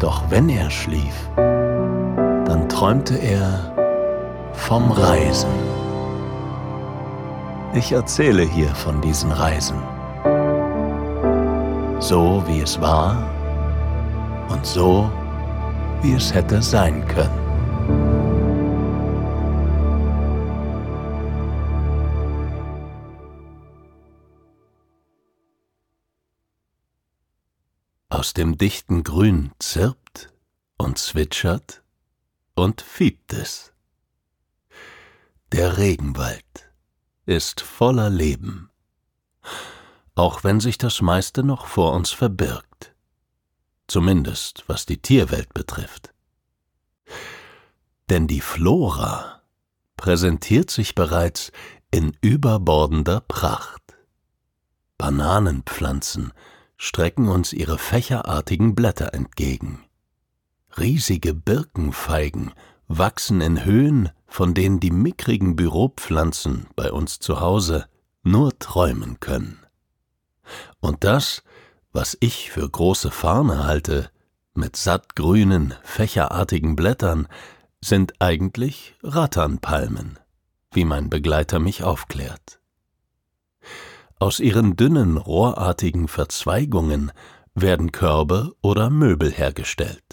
Doch wenn er schlief, dann träumte er vom Reisen. Ich erzähle hier von diesen Reisen. So wie es war und so wie es hätte sein können. Aus dem dichten Grün zirpt und zwitschert und fiebt es. Der Regenwald ist voller Leben, auch wenn sich das meiste noch vor uns verbirgt, zumindest was die Tierwelt betrifft. Denn die Flora präsentiert sich bereits in überbordender Pracht. Bananenpflanzen strecken uns ihre fächerartigen Blätter entgegen. Riesige Birkenfeigen wachsen in Höhen, von denen die mickrigen Büropflanzen bei uns zu Hause nur träumen können. Und das, was ich für große Farne halte, mit sattgrünen, fächerartigen Blättern, sind eigentlich Ratternpalmen, wie mein Begleiter mich aufklärt. Aus ihren dünnen, rohrartigen Verzweigungen werden Körbe oder Möbel hergestellt.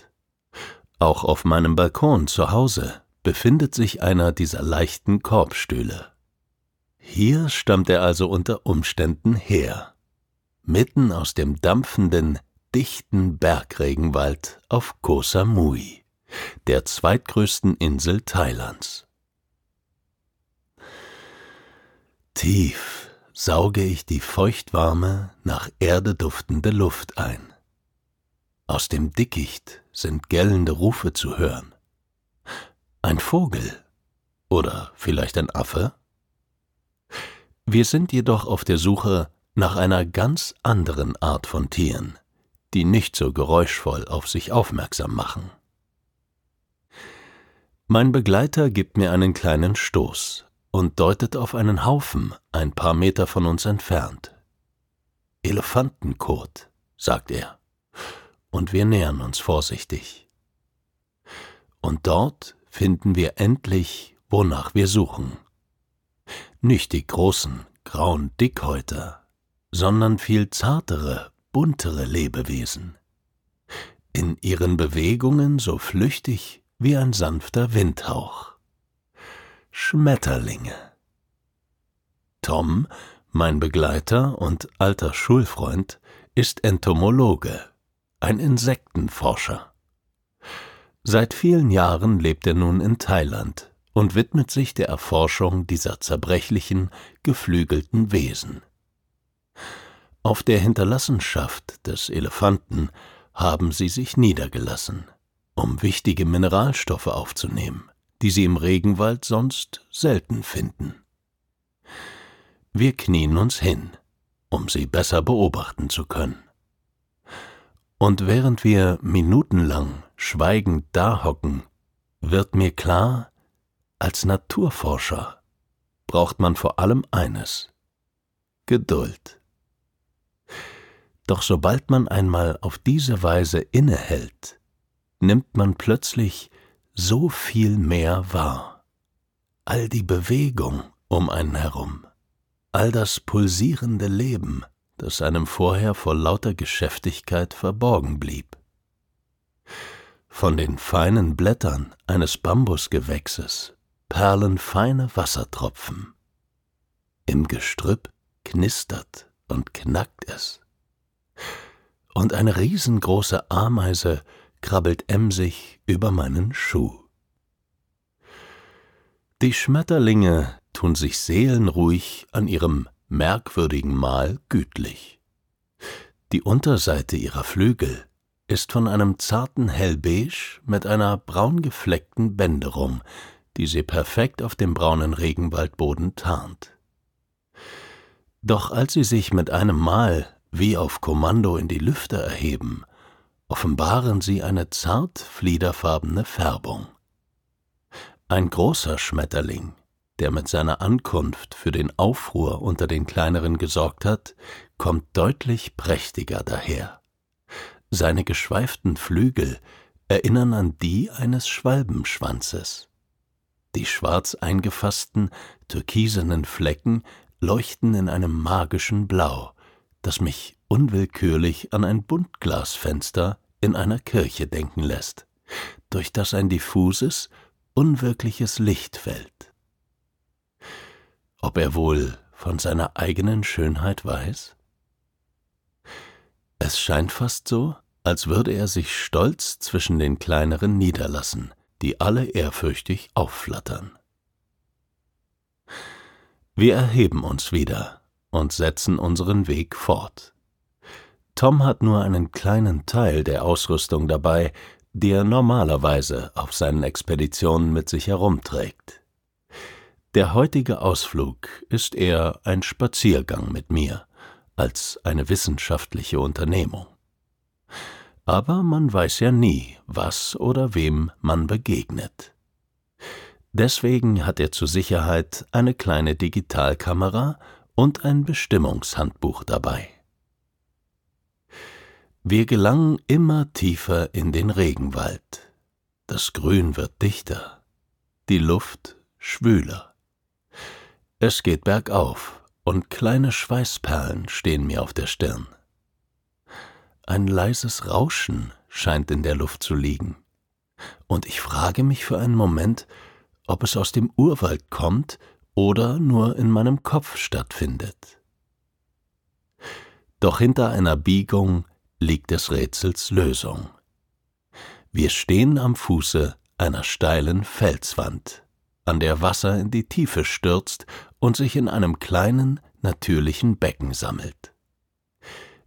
Auch auf meinem Balkon zu Hause befindet sich einer dieser leichten Korbstühle. Hier stammt er also unter Umständen her, mitten aus dem dampfenden, dichten Bergregenwald auf Koh Samui, der zweitgrößten Insel Thailands. Tief sauge ich die feuchtwarme, nach Erde duftende Luft ein. Aus dem Dickicht sind gellende Rufe zu hören. Ein Vogel oder vielleicht ein Affe? Wir sind jedoch auf der Suche nach einer ganz anderen Art von Tieren, die nicht so geräuschvoll auf sich aufmerksam machen. Mein Begleiter gibt mir einen kleinen Stoß und deutet auf einen Haufen ein paar Meter von uns entfernt. Elefantenkot, sagt er, und wir nähern uns vorsichtig. Und dort finden wir endlich, wonach wir suchen. Nicht die großen, grauen Dickhäuter, sondern viel zartere, buntere Lebewesen. In ihren Bewegungen so flüchtig wie ein sanfter Windhauch. Schmetterlinge. Tom, mein Begleiter und alter Schulfreund, ist Entomologe, ein Insektenforscher. Seit vielen Jahren lebt er nun in Thailand und widmet sich der Erforschung dieser zerbrechlichen, geflügelten Wesen. Auf der Hinterlassenschaft des Elefanten haben sie sich niedergelassen, um wichtige Mineralstoffe aufzunehmen die sie im Regenwald sonst selten finden. Wir knien uns hin, um sie besser beobachten zu können. Und während wir minutenlang schweigend dahocken, wird mir klar, als Naturforscher braucht man vor allem eines Geduld. Doch sobald man einmal auf diese Weise innehält, nimmt man plötzlich so viel mehr wahr. All die Bewegung um einen herum, all das pulsierende Leben, das einem vorher vor lauter Geschäftigkeit verborgen blieb. Von den feinen Blättern eines Bambusgewächses perlen feine Wassertropfen. Im Gestrüpp knistert und knackt es. Und eine riesengroße Ameise krabbelt emsig über meinen Schuh. Die Schmetterlinge tun sich seelenruhig an ihrem merkwürdigen Mahl gütlich. Die Unterseite ihrer Flügel ist von einem zarten Hellbeige mit einer braun gefleckten Bänderung, die sie perfekt auf dem braunen Regenwaldboden tarnt. Doch als sie sich mit einem Mal wie auf Kommando in die Lüfte erheben, offenbaren sie eine zart fliederfarbene Färbung. Ein großer Schmetterling, der mit seiner Ankunft für den Aufruhr unter den kleineren gesorgt hat, kommt deutlich prächtiger daher. Seine geschweiften Flügel erinnern an die eines Schwalbenschwanzes. Die schwarz eingefassten, türkisenen Flecken leuchten in einem magischen Blau, das mich unwillkürlich an ein Buntglasfenster in einer Kirche denken lässt, durch das ein diffuses, unwirkliches Licht fällt. Ob er wohl von seiner eigenen Schönheit weiß? Es scheint fast so, als würde er sich stolz zwischen den kleineren niederlassen, die alle ehrfürchtig aufflattern. Wir erheben uns wieder und setzen unseren Weg fort. Tom hat nur einen kleinen Teil der Ausrüstung dabei, die er normalerweise auf seinen Expeditionen mit sich herumträgt. Der heutige Ausflug ist eher ein Spaziergang mit mir, als eine wissenschaftliche Unternehmung. Aber man weiß ja nie, was oder wem man begegnet. Deswegen hat er zur Sicherheit eine kleine Digitalkamera und ein Bestimmungshandbuch dabei. Wir gelangen immer tiefer in den Regenwald. Das Grün wird dichter, die Luft schwüler. Es geht bergauf, und kleine Schweißperlen stehen mir auf der Stirn. Ein leises Rauschen scheint in der Luft zu liegen, und ich frage mich für einen Moment, ob es aus dem Urwald kommt oder nur in meinem Kopf stattfindet. Doch hinter einer Biegung liegt des Rätsels Lösung. Wir stehen am Fuße einer steilen Felswand an der Wasser in die Tiefe stürzt und sich in einem kleinen, natürlichen Becken sammelt.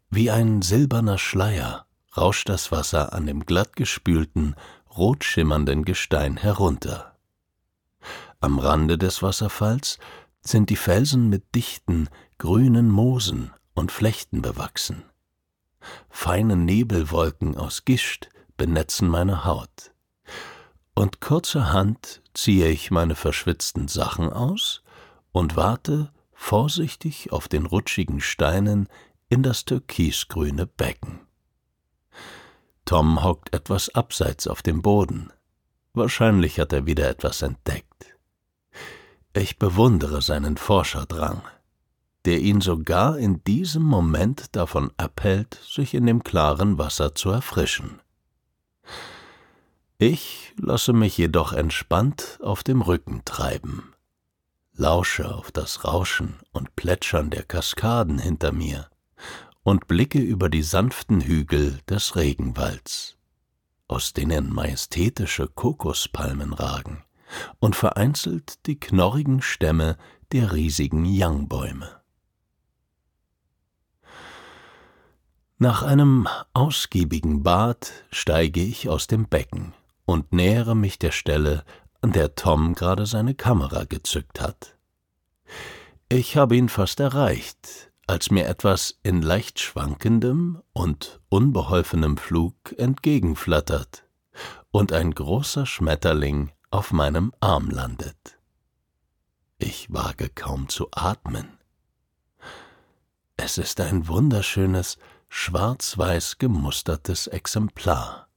Wie ein silberner Schleier rauscht das Wasser an dem glattgespülten, rot schimmernden Gestein herunter. Am Rande des Wasserfalls sind die Felsen mit dichten, grünen Moosen und Flechten bewachsen. Feine Nebelwolken aus Gischt benetzen meine Haut und kurzerhand ziehe ich meine verschwitzten Sachen aus und warte vorsichtig auf den rutschigen Steinen in das türkisgrüne Becken. Tom hockt etwas abseits auf dem Boden. Wahrscheinlich hat er wieder etwas entdeckt. Ich bewundere seinen Forscherdrang, der ihn sogar in diesem Moment davon abhält, sich in dem klaren Wasser zu erfrischen. Ich lasse mich jedoch entspannt auf dem Rücken treiben, lausche auf das Rauschen und Plätschern der Kaskaden hinter mir und blicke über die sanften Hügel des Regenwalds, aus denen majestätische Kokospalmen ragen und vereinzelt die knorrigen Stämme der riesigen Yangbäume. Nach einem ausgiebigen Bad steige ich aus dem Becken und nähere mich der Stelle, an der Tom gerade seine Kamera gezückt hat. Ich habe ihn fast erreicht, als mir etwas in leicht schwankendem und unbeholfenem Flug entgegenflattert und ein großer Schmetterling auf meinem Arm landet. Ich wage kaum zu atmen. Es ist ein wunderschönes, schwarz-weiß gemustertes Exemplar.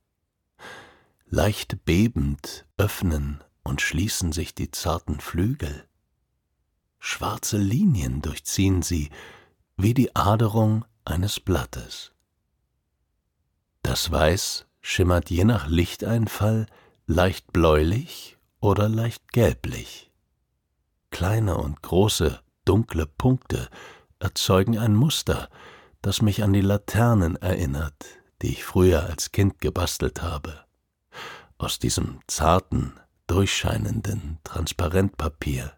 Leicht bebend öffnen und schließen sich die zarten Flügel. Schwarze Linien durchziehen sie wie die Aderung eines Blattes. Das Weiß schimmert je nach Lichteinfall leicht bläulich oder leicht gelblich. Kleine und große, dunkle Punkte erzeugen ein Muster, das mich an die Laternen erinnert, die ich früher als Kind gebastelt habe. Aus diesem zarten, durchscheinenden Transparentpapier,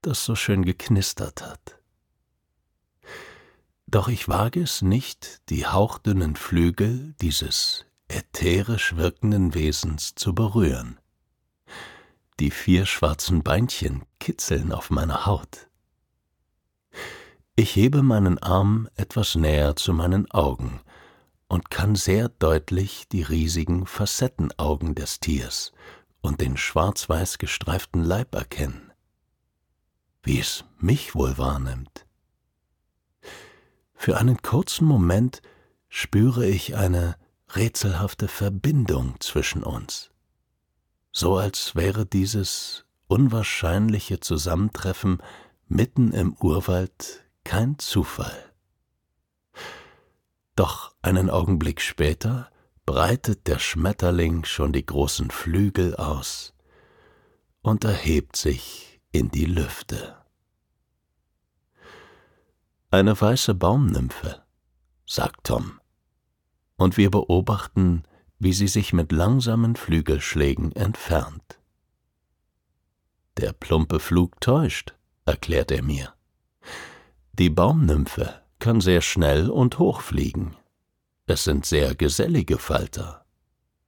das so schön geknistert hat. Doch ich wage es nicht, die hauchdünnen Flügel dieses ätherisch wirkenden Wesens zu berühren. Die vier schwarzen Beinchen kitzeln auf meiner Haut. Ich hebe meinen Arm etwas näher zu meinen Augen und kann sehr deutlich die riesigen Facettenaugen des Tiers und den schwarz-weiß gestreiften Leib erkennen. Wie es mich wohl wahrnimmt. Für einen kurzen Moment spüre ich eine rätselhafte Verbindung zwischen uns, so als wäre dieses unwahrscheinliche Zusammentreffen mitten im Urwald kein Zufall. Doch einen Augenblick später breitet der Schmetterling schon die großen Flügel aus und erhebt sich in die Lüfte. Eine weiße Baumnymphe, sagt Tom, und wir beobachten, wie sie sich mit langsamen Flügelschlägen entfernt. Der plumpe Flug täuscht, erklärt er mir. Die Baumnymphe kann sehr schnell und hoch fliegen. Es sind sehr gesellige Falter.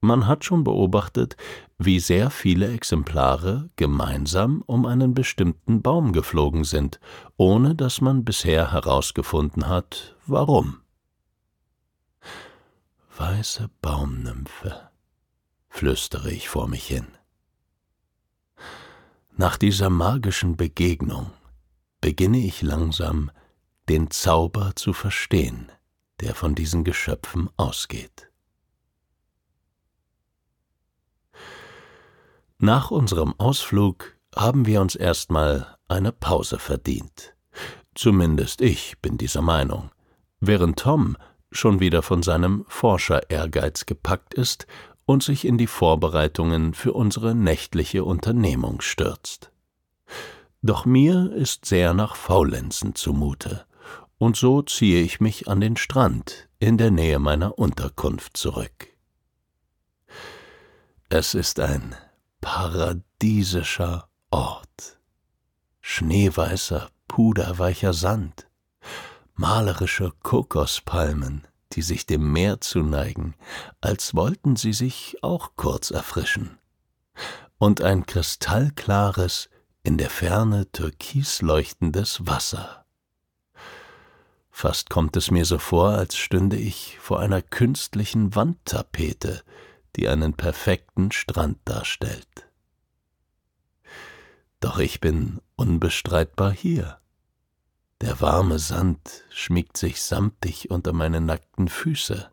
Man hat schon beobachtet, wie sehr viele Exemplare gemeinsam um einen bestimmten Baum geflogen sind, ohne dass man bisher herausgefunden hat, warum. Weiße Baumnymphe, flüstere ich vor mich hin. Nach dieser magischen Begegnung beginne ich langsam den Zauber zu verstehen, der von diesen Geschöpfen ausgeht. Nach unserem Ausflug haben wir uns erstmal eine Pause verdient. Zumindest ich bin dieser Meinung, während Tom schon wieder von seinem Forscher-Ehrgeiz gepackt ist und sich in die Vorbereitungen für unsere nächtliche Unternehmung stürzt. Doch mir ist sehr nach Faulenzen zumute, und so ziehe ich mich an den Strand in der Nähe meiner Unterkunft zurück. Es ist ein paradiesischer Ort. Schneeweißer, puderweicher Sand, malerische Kokospalmen, die sich dem Meer zuneigen, als wollten sie sich auch kurz erfrischen, und ein kristallklares, in der Ferne türkis leuchtendes Wasser. Fast kommt es mir so vor, als stünde ich vor einer künstlichen Wandtapete, die einen perfekten Strand darstellt. Doch ich bin unbestreitbar hier. Der warme Sand schmiegt sich samtig unter meine nackten Füße.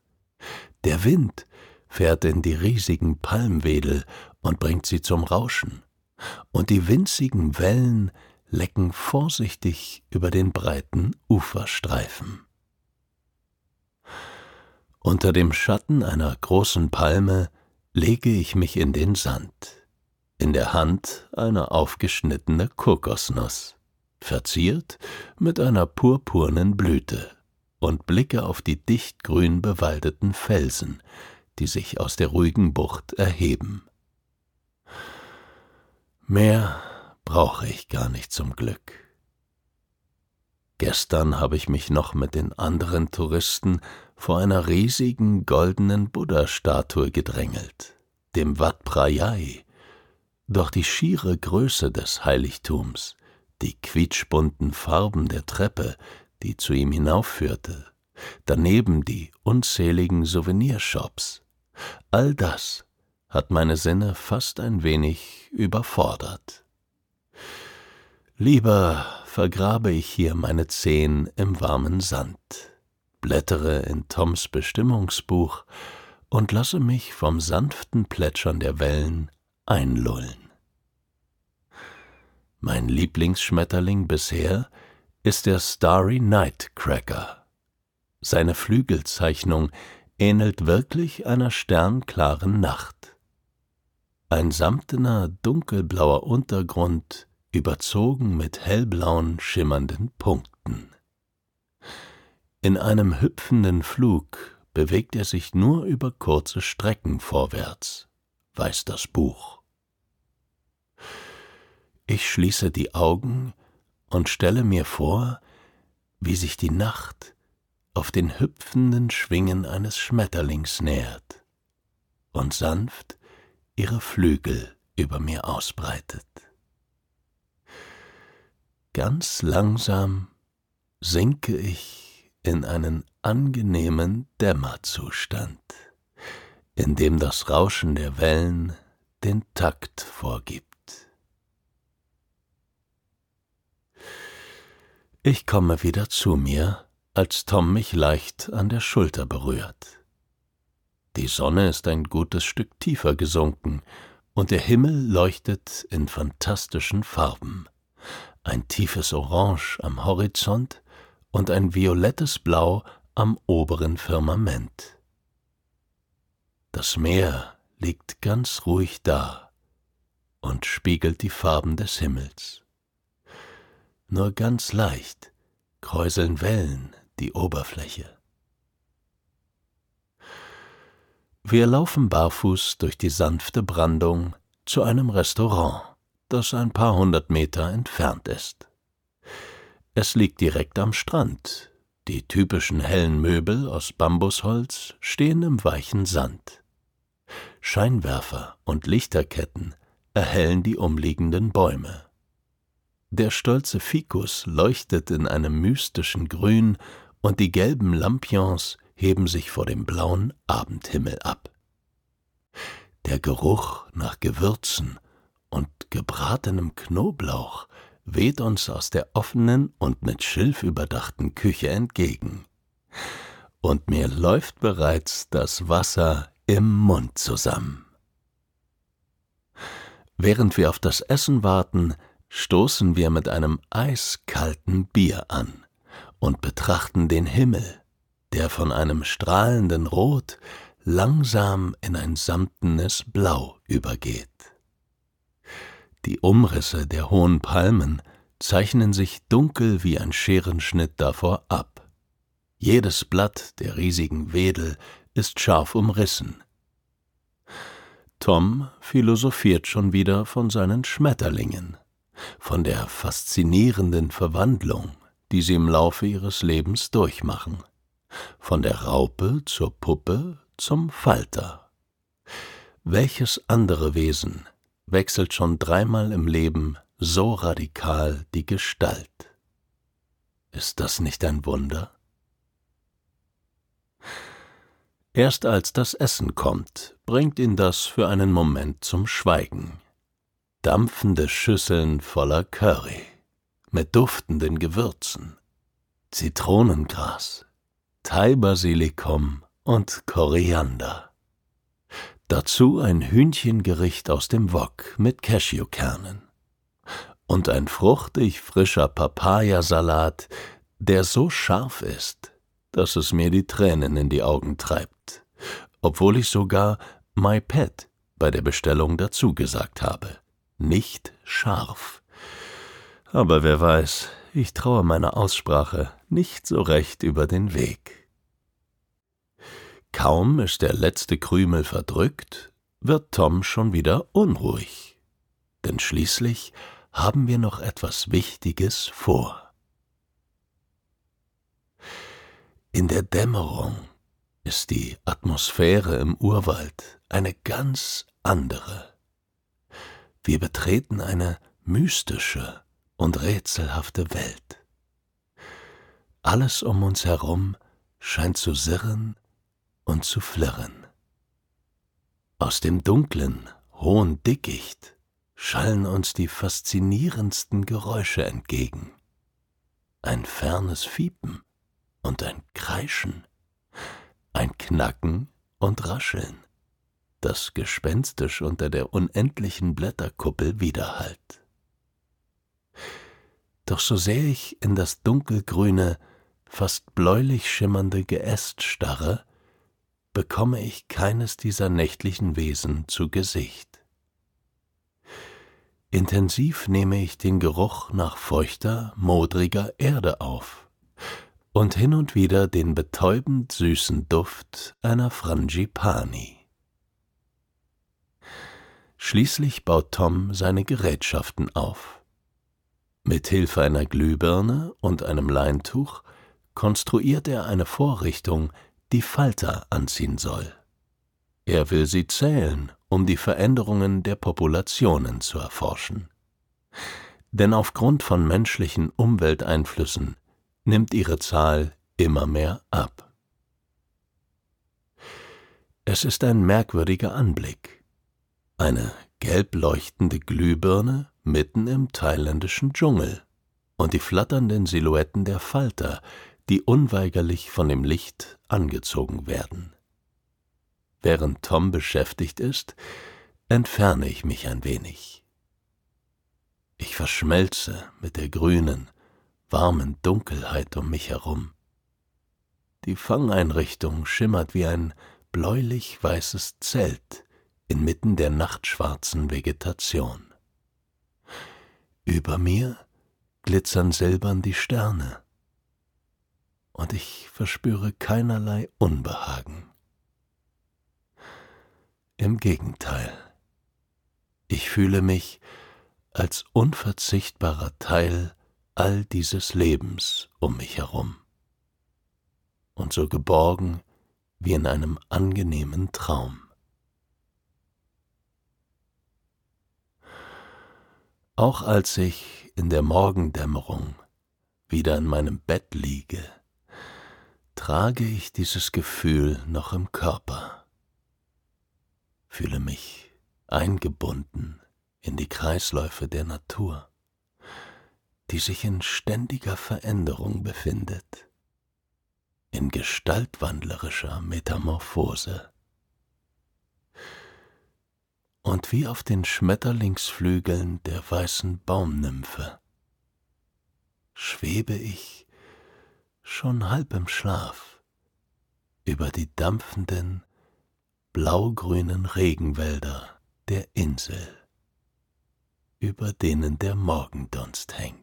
Der Wind fährt in die riesigen Palmwedel und bringt sie zum Rauschen, und die winzigen Wellen lecken vorsichtig über den breiten Uferstreifen. Unter dem Schatten einer großen Palme lege ich mich in den Sand, in der Hand eine aufgeschnittene Kokosnuss, verziert mit einer purpurnen Blüte, und blicke auf die dichtgrün bewaldeten Felsen, die sich aus der ruhigen Bucht erheben. Mehr brauche ich gar nicht zum Glück. Gestern habe ich mich noch mit den anderen Touristen vor einer riesigen goldenen Buddha-Statue gedrängelt, dem Wat Prayai. Doch die schiere Größe des Heiligtums, die quietschbunten Farben der Treppe, die zu ihm hinaufführte, daneben die unzähligen Souvenirshops, all das hat meine Sinne fast ein wenig überfordert. Lieber vergrabe ich hier meine Zehen im warmen Sand, blättere in Toms Bestimmungsbuch und lasse mich vom sanften Plätschern der Wellen einlullen. Mein Lieblingsschmetterling bisher ist der Starry Nightcracker. Seine Flügelzeichnung ähnelt wirklich einer sternklaren Nacht. Ein samtener, dunkelblauer Untergrund, überzogen mit hellblauen, schimmernden Punkten. In einem hüpfenden Flug bewegt er sich nur über kurze Strecken vorwärts, weiß das Buch. Ich schließe die Augen und stelle mir vor, wie sich die Nacht auf den hüpfenden Schwingen eines Schmetterlings nähert und sanft ihre Flügel über mir ausbreitet. Ganz langsam sinke ich in einen angenehmen Dämmerzustand, in dem das Rauschen der Wellen den Takt vorgibt. Ich komme wieder zu mir, als Tom mich leicht an der Schulter berührt. Die Sonne ist ein gutes Stück tiefer gesunken, und der Himmel leuchtet in fantastischen Farben. Ein tiefes Orange am Horizont und ein violettes Blau am oberen Firmament. Das Meer liegt ganz ruhig da und spiegelt die Farben des Himmels nur ganz leicht kräuseln Wellen die Oberfläche. Wir laufen barfuß durch die sanfte Brandung zu einem Restaurant, das ein paar hundert Meter entfernt ist. Es liegt direkt am Strand. Die typischen hellen Möbel aus Bambusholz stehen im weichen Sand. Scheinwerfer und Lichterketten erhellen die umliegenden Bäume. Der stolze Ficus leuchtet in einem mystischen Grün, und die gelben Lampions heben sich vor dem blauen Abendhimmel ab. Der Geruch nach Gewürzen und gebratenem Knoblauch weht uns aus der offenen und mit Schilf überdachten Küche entgegen. Und mir läuft bereits das Wasser im Mund zusammen. Während wir auf das Essen warten, stoßen wir mit einem eiskalten Bier an und betrachten den Himmel, der von einem strahlenden Rot langsam in ein samtenes Blau übergeht. Die Umrisse der hohen Palmen zeichnen sich dunkel wie ein Scherenschnitt davor ab. Jedes Blatt der riesigen Wedel ist scharf umrissen. Tom philosophiert schon wieder von seinen Schmetterlingen von der faszinierenden Verwandlung, die sie im Laufe ihres Lebens durchmachen, von der Raupe zur Puppe zum Falter. Welches andere Wesen wechselt schon dreimal im Leben so radikal die Gestalt? Ist das nicht ein Wunder? Erst als das Essen kommt, bringt ihn das für einen Moment zum Schweigen dampfende Schüsseln voller Curry mit duftenden Gewürzen, Zitronengras, Thai-Basilikum und Koriander. Dazu ein Hühnchengericht aus dem Wok mit Cashewkernen und ein fruchtig frischer Papayasalat, der so scharf ist, dass es mir die Tränen in die Augen treibt, obwohl ich sogar My Pet bei der Bestellung dazu gesagt habe nicht scharf. Aber wer weiß, ich traue meiner Aussprache nicht so recht über den Weg. Kaum ist der letzte Krümel verdrückt, wird Tom schon wieder unruhig. Denn schließlich haben wir noch etwas Wichtiges vor. In der Dämmerung ist die Atmosphäre im Urwald eine ganz andere. Wir betreten eine mystische und rätselhafte Welt. Alles um uns herum scheint zu sirren und zu flirren. Aus dem dunklen, hohen Dickicht schallen uns die faszinierendsten Geräusche entgegen. Ein fernes Fiepen und ein Kreischen, ein Knacken und Rascheln das gespenstisch unter der unendlichen Blätterkuppel widerhallt. Doch so sehr ich in das dunkelgrüne, fast bläulich schimmernde Geäst starre, bekomme ich keines dieser nächtlichen Wesen zu Gesicht. Intensiv nehme ich den Geruch nach feuchter, modriger Erde auf und hin und wieder den betäubend süßen Duft einer Frangipani. Schließlich baut Tom seine Gerätschaften auf. Mit Hilfe einer Glühbirne und einem Leintuch konstruiert er eine Vorrichtung, die Falter anziehen soll. Er will sie zählen, um die Veränderungen der Populationen zu erforschen. Denn aufgrund von menschlichen Umwelteinflüssen nimmt ihre Zahl immer mehr ab. Es ist ein merkwürdiger Anblick. Eine gelb leuchtende Glühbirne mitten im thailändischen Dschungel und die flatternden Silhouetten der Falter, die unweigerlich von dem Licht angezogen werden. Während Tom beschäftigt ist, entferne ich mich ein wenig. Ich verschmelze mit der grünen, warmen Dunkelheit um mich herum. Die Fangeinrichtung schimmert wie ein bläulich weißes Zelt inmitten der nachtschwarzen Vegetation. Über mir glitzern silbern die Sterne, und ich verspüre keinerlei Unbehagen. Im Gegenteil, ich fühle mich als unverzichtbarer Teil all dieses Lebens um mich herum und so geborgen wie in einem angenehmen Traum. Auch als ich in der Morgendämmerung wieder in meinem Bett liege, trage ich dieses Gefühl noch im Körper, fühle mich eingebunden in die Kreisläufe der Natur, die sich in ständiger Veränderung befindet, in gestaltwandlerischer Metamorphose. Und wie auf den Schmetterlingsflügeln der weißen Baumnymphe schwebe ich schon halb im Schlaf, über die dampfenden, blaugrünen Regenwälder der Insel, über denen der Morgendunst hängt.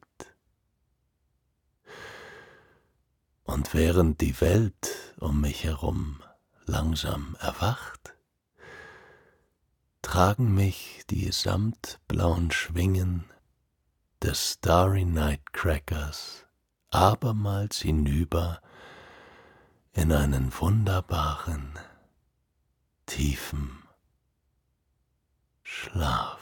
Und während die Welt um mich herum langsam erwacht, tragen mich die samtblauen Schwingen des Starry Night Crackers abermals hinüber in einen wunderbaren, tiefen Schlaf.